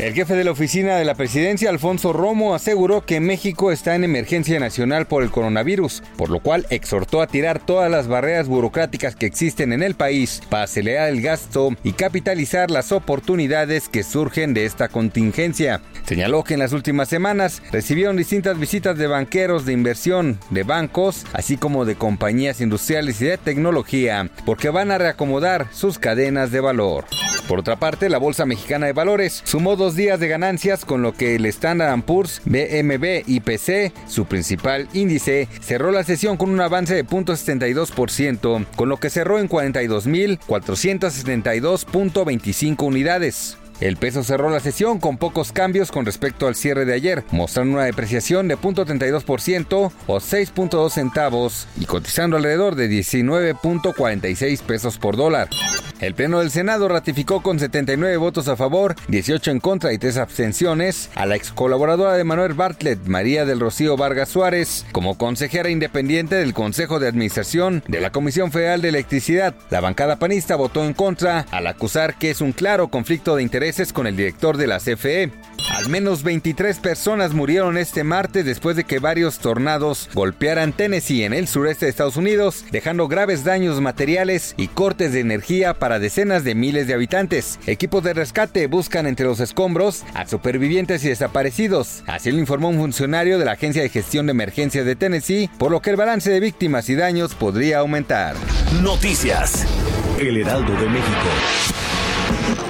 El jefe de la oficina de la presidencia, Alfonso Romo, aseguró que México está en emergencia nacional por el coronavirus, por lo cual exhortó a tirar todas las barreras burocráticas que existen en el país para acelerar el gasto y capitalizar las oportunidades que surgen de esta contingencia. Señaló que en las últimas semanas recibieron distintas visitas de banqueros de inversión, de bancos, así como de compañías industriales y de tecnología, porque van a reacomodar sus cadenas de valor. Por otra parte, la Bolsa Mexicana de Valores sumó dos días de ganancias con lo que el Standard Poor's BMB IPC, su principal índice, cerró la sesión con un avance de 0.72%, con lo que cerró en 42.472.25 unidades. El peso cerró la sesión con pocos cambios con respecto al cierre de ayer, mostrando una depreciación de 0.32% o 6.2 centavos y cotizando alrededor de 19.46 pesos por dólar. El Pleno del Senado ratificó con 79 votos a favor, 18 en contra y 3 abstenciones a la ex colaboradora de Manuel Bartlett, María del Rocío Vargas Suárez, como consejera independiente del Consejo de Administración de la Comisión Federal de Electricidad. La bancada panista votó en contra al acusar que es un claro conflicto de con el director de la CFE. Al menos 23 personas murieron este martes después de que varios tornados golpearan Tennessee en el sureste de Estados Unidos, dejando graves daños materiales y cortes de energía para decenas de miles de habitantes. Equipos de rescate buscan entre los escombros a supervivientes y desaparecidos. Así lo informó un funcionario de la Agencia de Gestión de Emergencias de Tennessee, por lo que el balance de víctimas y daños podría aumentar. Noticias. El Heraldo de México.